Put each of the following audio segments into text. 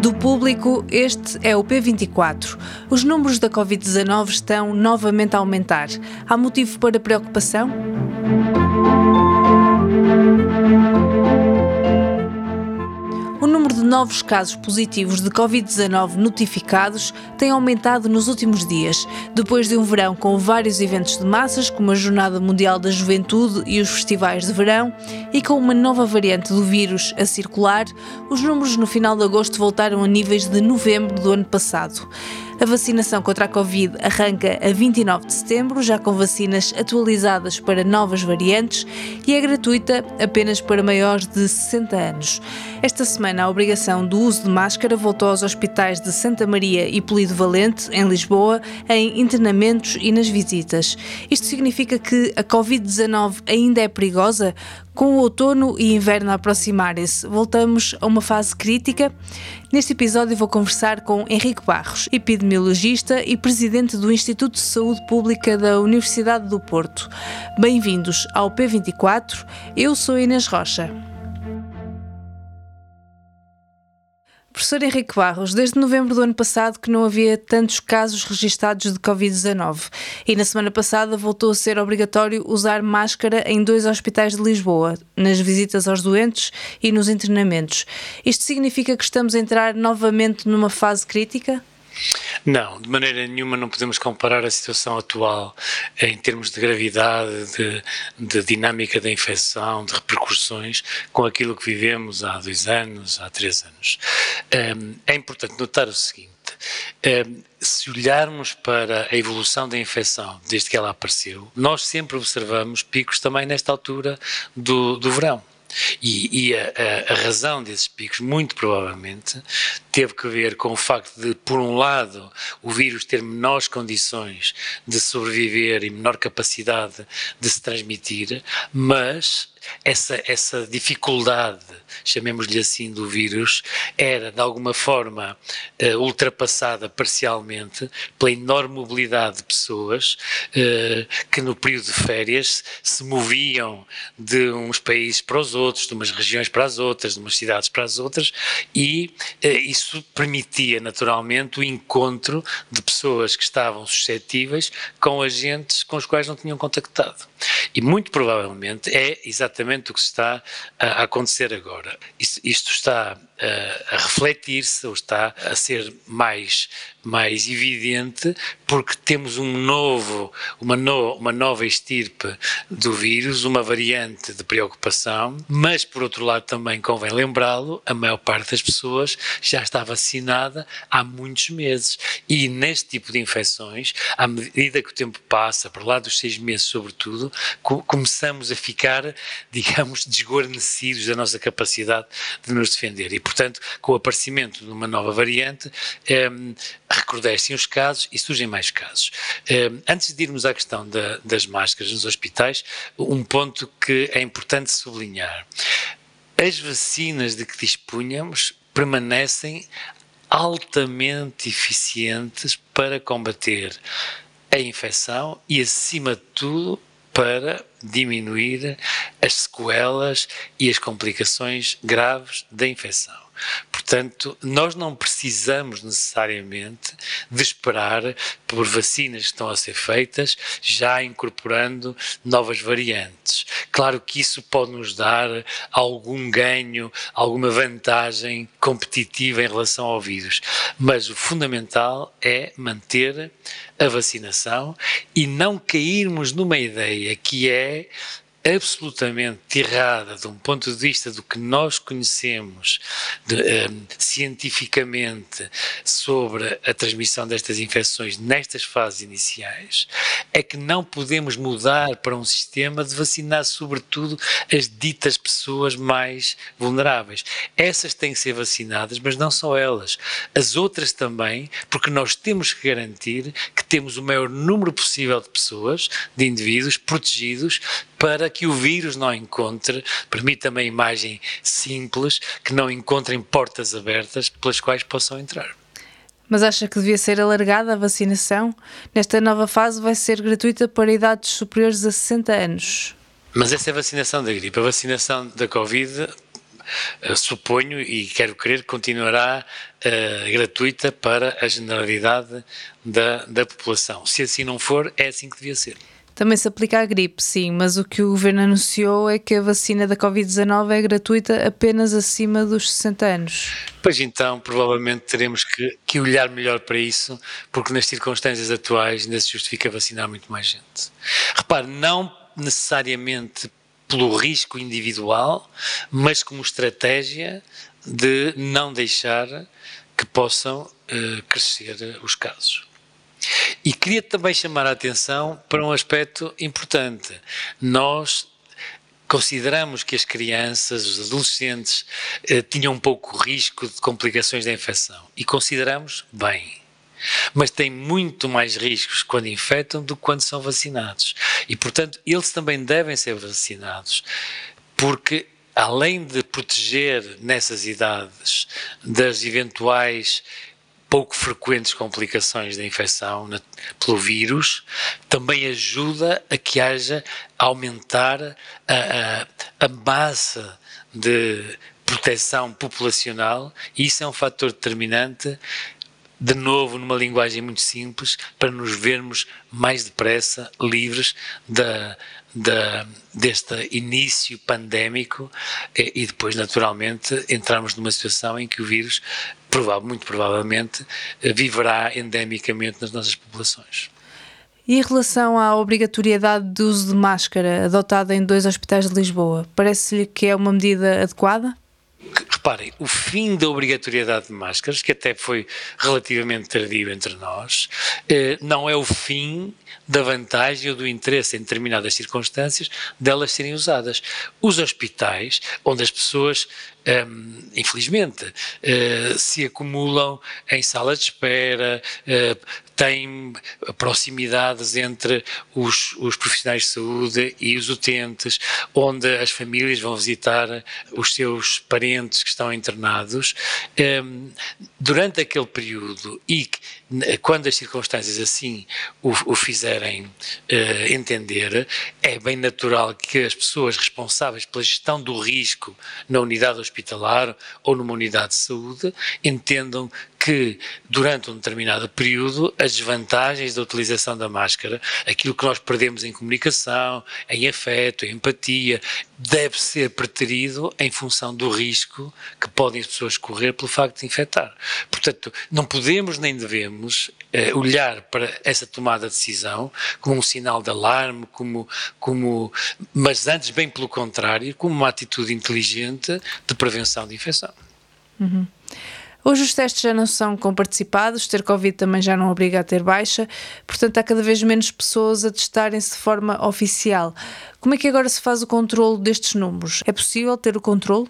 Do público, este é o P24. Os números da Covid-19 estão novamente a aumentar. Há motivo para preocupação? Novos casos positivos de Covid-19 notificados têm aumentado nos últimos dias, depois de um verão com vários eventos de massas, como a Jornada Mundial da Juventude e os festivais de verão, e com uma nova variante do vírus a circular, os números no final de agosto voltaram a níveis de novembro do ano passado. A vacinação contra a Covid arranca a 29 de setembro, já com vacinas atualizadas para novas variantes e é gratuita apenas para maiores de 60 anos. Esta semana, a obrigação do uso de máscara voltou aos hospitais de Santa Maria e Polido Valente, em Lisboa, em internamentos e nas visitas. Isto significa que a Covid-19 ainda é perigosa? Com o outono e inverno a aproximarem-se, voltamos a uma fase crítica? Neste episódio vou conversar com Henrique Barros, epidemiologista e presidente do Instituto de Saúde Pública da Universidade do Porto. Bem-vindos ao P24, eu sou Inês Rocha. Professor Henrique Barros, desde novembro do ano passado que não havia tantos casos registados de Covid-19 e na semana passada voltou a ser obrigatório usar máscara em dois hospitais de Lisboa, nas visitas aos doentes e nos internamentos. Isto significa que estamos a entrar novamente numa fase crítica? Não, de maneira nenhuma não podemos comparar a situação atual em termos de gravidade, de, de, dinâmica da infecção, de repercussões, com aquilo que vivemos há dois anos, há três anos. É importante notar o seguinte. se olharmos para a evolução da infecção desde que ela apareceu, nós sempre observamos picos também nesta altura do, do verão. E, e a, a, razão desses picos, muito provavelmente, teve que ver com o facto de, por um lado, o vírus ter menores condições de sobreviver e menor capacidade de se transmitir, mas essa, essa dificuldade, chamemos-lhe assim, do vírus, era de alguma forma uh, ultrapassada parcialmente pela enorme mobilidade de pessoas uh, que no período de férias se moviam de uns países para os outros, de umas regiões para as outras, de umas cidades para as outras, e uh, isso permitia naturalmente o encontro de pessoas que estavam suscetíveis com agentes com os quais não tinham contactado. E muito provavelmente é exatamente o que está a acontecer agora. Isto está a, refletir-se ou está a ser mais, mais evidente porque temos um novo, uma, no, uma nova estirpe do vírus, uma variante de preocupação, mas por outro lado também convém lembrá-lo, a maior parte das pessoas já está vacinada há muitos meses. E neste tipo de infecções, à medida que o tempo passa, por lá dos seis meses sobretudo, co começamos a ficar, digamos, desguarnecidos da nossa capacidade de nos defender. E portanto, com o aparecimento de uma nova variante, eh, recrudescem os casos e surgem mais casos. Eh, antes de irmos à questão da, das máscaras nos hospitais, um ponto que é importante sublinhar. As vacinas de que dispunhamos permanecem altamente eficientes para combater a infecção e, acima de tudo, para diminuir as sequelas e as complicações graves da infecção. Portanto, nós não precisamos necessariamente de esperar por vacinas que estão a ser feitas, já incorporando novas variantes. Claro que isso pode nos dar algum ganho, alguma vantagem competitiva em relação ao vírus, mas o fundamental é manter a vacinação e não cairmos numa ideia que é absolutamente errada de um ponto de vista do que nós conhecemos de, um, ehm, cientificamente sobre a transmissão destas infecções nestas fases iniciais, é que não podemos mudar para um sistema de vacinar sobretudo as ditas pessoas mais vulneráveis. Essas têm que ser vacinadas, mas não só elas, as outras também, porque nós temos que garantir que temos o maior número possível de pessoas, de indivíduos protegidos para que o vírus não encontre, permita-me a imagem simples, que não encontrem portas abertas pelas quais possam entrar. Mas acha que devia ser alargada a vacinação? Nesta nova fase vai ser gratuita para idades superiores a 60 anos. Mas essa é a vacinação da gripe. A vacinação da Covid suponho e quero crer que continuará uh, gratuita para a generalidade da, da população. Se assim não for, é assim que devia ser. Também se aplica à gripe, sim, mas o que o governo anunciou é que a vacina da Covid-19 é gratuita apenas acima dos 60 anos. Pois então, provavelmente teremos que, que, olhar melhor para isso, porque nas circunstâncias atuais ainda se justifica vacinar muito mais gente. Repare, não necessariamente pelo risco individual, mas como estratégia de não deixar que possam uh, crescer os casos. E queria também chamar a atenção para um aspecto importante. Nós consideramos que as crianças, os adolescentes, eh, tinham um pouco risco de complicações da infecção. E consideramos bem. Mas têm muito mais riscos quando infectam do que quando são vacinados. E, portanto, eles também devem ser vacinados, porque além de proteger nessas idades das eventuais pouco frequentes complicações da infecção na, pelo vírus, também ajuda a que haja aumentar a, a, a massa de proteção populacional e isso é um fator determinante de novo numa linguagem muito simples para nos vermos mais depressa livres da, da, deste início pandémico e, e, depois, naturalmente, entrarmos numa situação em que o vírus, provável, muito provavelmente, eh, viverá endemicamente nas nossas populações. E em relação à obrigatoriedade de uso de máscara adotada em dois hospitais de Lisboa, parece-lhe que é uma medida adequada? Reparem, o fim da obrigatoriedade de máscaras, que até foi relativamente tardio entre nós, eh, não é o fim da vantagem ou do interesse em determinadas circunstâncias delas serem usadas. Os hospitais, onde as pessoas um, infelizmente, uh, se acumulam em salas de espera, uh, têm proximidades entre os, os, profissionais de saúde e os utentes, onde as famílias vão visitar os seus parentes que estão internados. Um, durante aquele período e quando as circunstâncias assim o, o fizerem uh, entender, é bem natural que as pessoas responsáveis pela gestão do risco na unidade hospitalar ou numa unidade de saúde entendam que durante um determinado período as desvantagens da utilização da máscara, aquilo que nós perdemos em comunicação, em afeto, em empatia, deve ser preterido em função do risco que podem as pessoas correr pelo facto de infectar. Portanto, não podemos nem devemos eh, olhar para essa tomada de decisão como um sinal de alarme, como, como, mas antes bem pelo contrário, como uma atitude inteligente de prevenção de infecção. Uhum. Hoje os testes já não são comparticipados, ter Covid também já não obriga a ter baixa, portanto há cada vez menos pessoas a testarem-se de forma oficial. Como é que agora se faz o controle destes números? É possível ter o controle?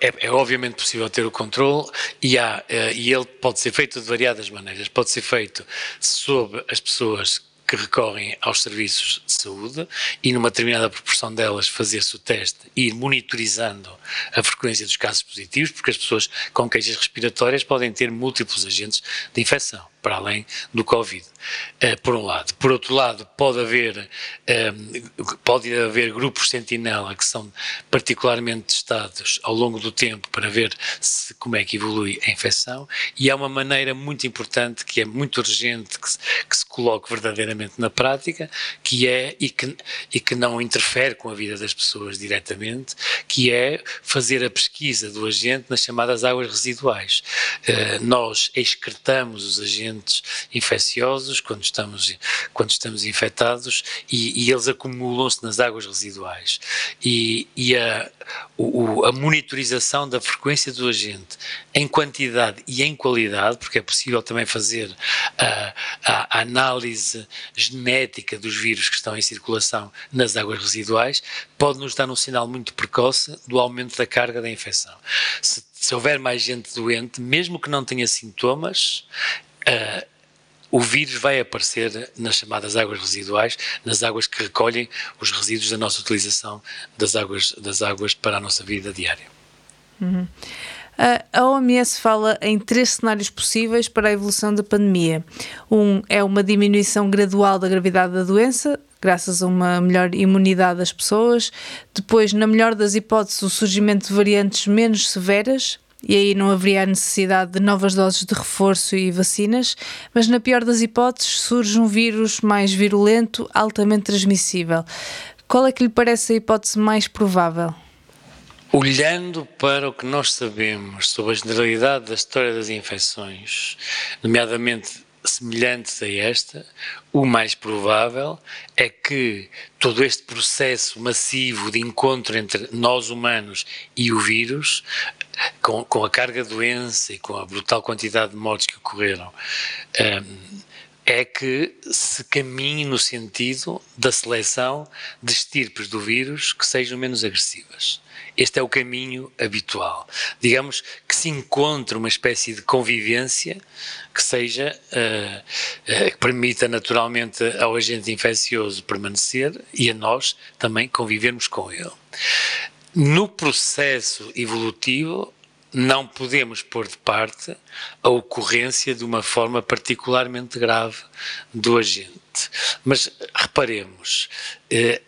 É, é, obviamente possível ter o controle e, há, eh, e ele pode ser feito de variadas maneiras. Pode ser feito sob as pessoas que recorrem aos serviços de saúde e numa determinada proporção delas fazer-se o teste e ir monitorizando a frequência dos casos positivos, porque as pessoas com queixas respiratórias podem ter múltiplos agentes de infecção para além do Covid, uh, por um lado. Por outro lado, pode haver, ehm, pode haver grupos sentinela que são particularmente testados ao longo do tempo para ver se, como é que evolui a infecção e é uma maneira muito importante que é muito urgente que se, que se coloque verdadeiramente na prática, que é, e que, e que não interfere com a vida das pessoas diretamente, que é fazer a pesquisa do agente nas chamadas águas residuais. Uh, nós excretamos os agentes agentes infecciosos quando estamos, quando estamos infectados e, e eles acumulam-se nas águas residuais. E, e a, o, a monitorização da frequência do agente em quantidade e em qualidade, porque é possível também fazer a, a, análise genética dos vírus que estão em circulação nas águas residuais, pode nos dar um sinal muito precoce do aumento da carga da infecção. Se, se houver mais gente doente, mesmo que não tenha sintomas, uh, o vírus vai aparecer nas chamadas águas residuais, nas águas que recolhem os resíduos da nossa utilização das águas, das águas para a nossa vida diária. Uhum. A OMS fala em três cenários possíveis para a evolução da pandemia. Um é uma diminuição gradual da gravidade da doença, graças a uma melhor imunidade das pessoas. Depois, na melhor das hipóteses, o surgimento de variantes menos severas, e aí não haveria a necessidade de novas doses de reforço e vacinas, mas na pior das hipóteses surge um vírus mais virulento, altamente transmissível. Qual é que lhe parece a hipótese mais provável? Olhando para o que nós sabemos sobre a generalidade da história das infecções, nomeadamente semelhantes a esta, o mais provável é que todo este processo massivo de encontro entre nós humanos e o vírus, com, com a carga de doença e com a brutal quantidade de mortes que ocorreram, um, é que se caminhe no sentido da seleção de estirpes do vírus que sejam menos agressivas. Este é o caminho habitual. Digamos que se encontre uma espécie de convivência que seja, uh, uh, que permita naturalmente ao agente infeccioso permanecer e a nós também convivermos com ele. No processo evolutivo, não podemos pôr de parte a ocorrência de uma forma particularmente grave do agente. Mas reparemos, eh,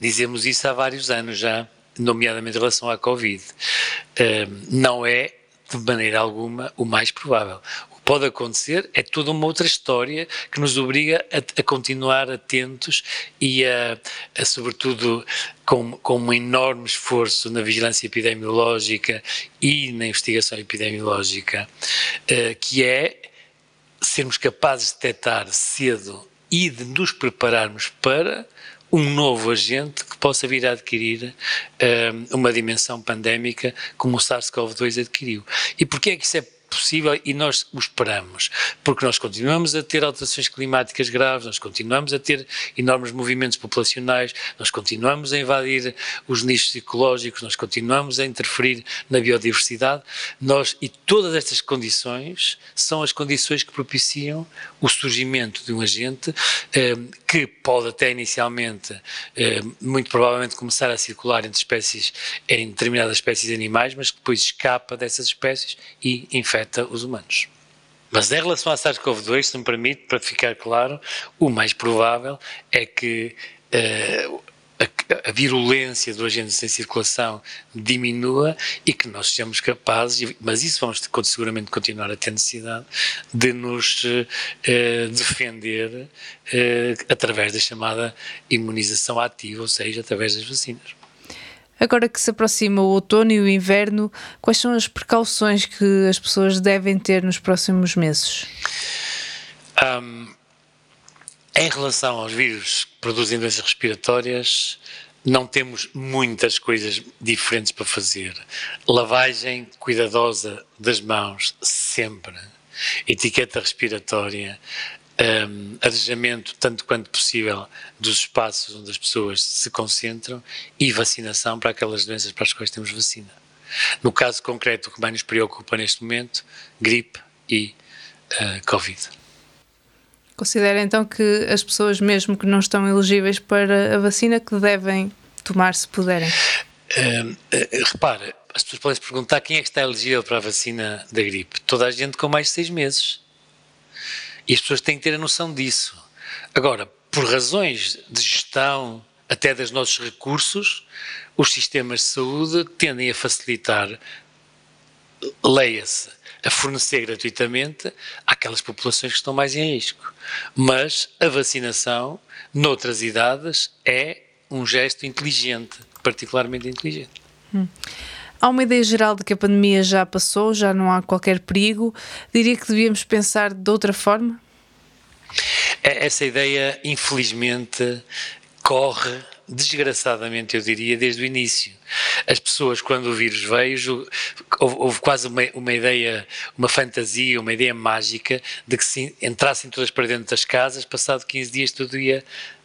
dizemos isso há vários anos já, nomeadamente em relação à Covid. Eh, não é, de maneira alguma, o mais provável pode acontecer, é toda uma outra história que nos obriga a, a continuar atentos e a, a sobretudo, com, com um enorme esforço na vigilância epidemiológica e na investigação epidemiológica, uh, que é sermos capazes de detectar cedo e de nos prepararmos para um novo agente que possa vir a adquirir uh, uma dimensão pandémica como o SARS-CoV-2 adquiriu. E porquê é que isso é possível e nós o esperamos, porque nós continuamos a ter alterações climáticas graves, nós continuamos a ter enormes movimentos populacionais, nós continuamos a invadir os nichos ecológicos, nós continuamos a interferir na biodiversidade, nós e todas estas condições são as condições que propiciam o surgimento de um agente eh, que pode até inicialmente, eh, muito provavelmente começar a circular entre espécies, em determinadas espécies de animais, mas que depois escapa dessas espécies e infecta afeta os humanos. Mas em relação à SARS-CoV-2, se me permite, para ficar claro, o mais provável é que uh, a, a, virulência do agente em circulação diminua e que nós sejamos capazes, mas isso vamos seguramente continuar a ter necessidade, de nos uh, defender uh, através da chamada imunização ativa, ou seja, através das vacinas. Agora que se aproxima o outono e o inverno, quais são as precauções que as pessoas devem ter nos próximos meses? Um, em relação aos vírus que produzem doenças respiratórias, não temos muitas coisas diferentes para fazer. Lavagem cuidadosa das mãos, sempre. Etiqueta respiratória, um, arejamento, tanto quanto possível, dos espaços onde as pessoas se concentram e vacinação para aquelas doenças para as quais temos vacina. No caso concreto, o que mais nos preocupa neste momento, gripe e uh, Covid. Considera então que as pessoas, mesmo que não estão elegíveis para a vacina, que devem tomar se puderem? Uh, uh, repara, as pessoas podem se perguntar quem é que está elegível para a vacina da gripe. Toda a gente com mais de seis meses. E as pessoas têm que ter a noção disso. Agora, por razões de gestão, até dos nossos recursos, os sistemas de saúde tendem a facilitar, leia-se, a fornecer gratuitamente àquelas populações que estão mais em risco. Mas a vacinação, noutras idades, é um gesto inteligente, particularmente inteligente. Hum. Há uma ideia geral de que a pandemia já passou, já não há qualquer perigo. Diria que devíamos pensar de outra forma? É, essa ideia, infelizmente, corre desgraçadamente, eu diria, desde o início. As pessoas, quando o vírus veio, houve, houve quase uma, uma, ideia, uma fantasia, uma ideia mágica de que se entrassem todas para dentro das casas, passado 15 dias tudo ia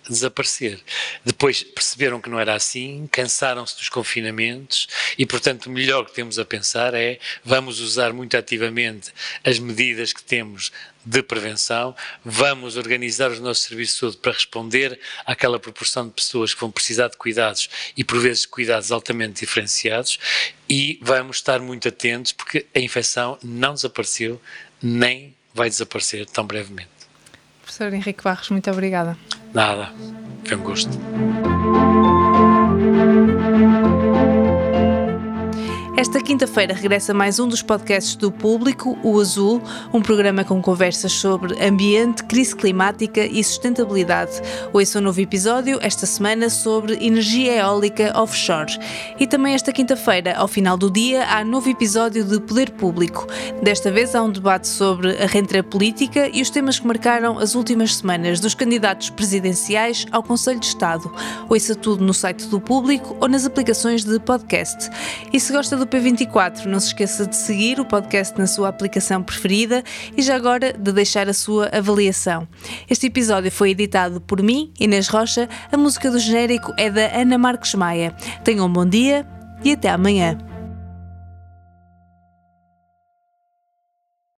desaparecer. Depois perceberam que não era assim, cansaram-se dos confinamentos e, portanto, o melhor que temos a pensar é vamos usar muito ativamente as medidas que temos de prevenção, vamos organizar os nossos serviços de saúde para responder àquela proporção de pessoas que vão precisar de cuidados e, por vezes, cuidados altamente diferenciados e vamos estar muito atentos porque a infecção não desapareceu nem vai desaparecer tão brevemente. Professor Henrique Barros, muito obrigada. Nada, foi um gosto. Esta quinta-feira regressa mais um dos podcasts do Público, o Azul, um programa com conversas sobre ambiente, crise climática e sustentabilidade. Ouça um novo episódio esta semana sobre energia eólica offshore. E também esta quinta-feira, ao final do dia, há novo episódio de Poder Público. Desta vez há um debate sobre a rentrée política e os temas que marcaram as últimas semanas dos candidatos presidenciais ao Conselho de Estado. Ouça tudo no site do Público ou nas aplicações de podcast. E se gosta do P24. Não se esqueça de seguir o podcast na sua aplicação preferida e já agora de deixar a sua avaliação. Este episódio foi editado por mim, Inês Rocha. A música do genérico é da Ana Marques Maia. Tenham um bom dia e até amanhã.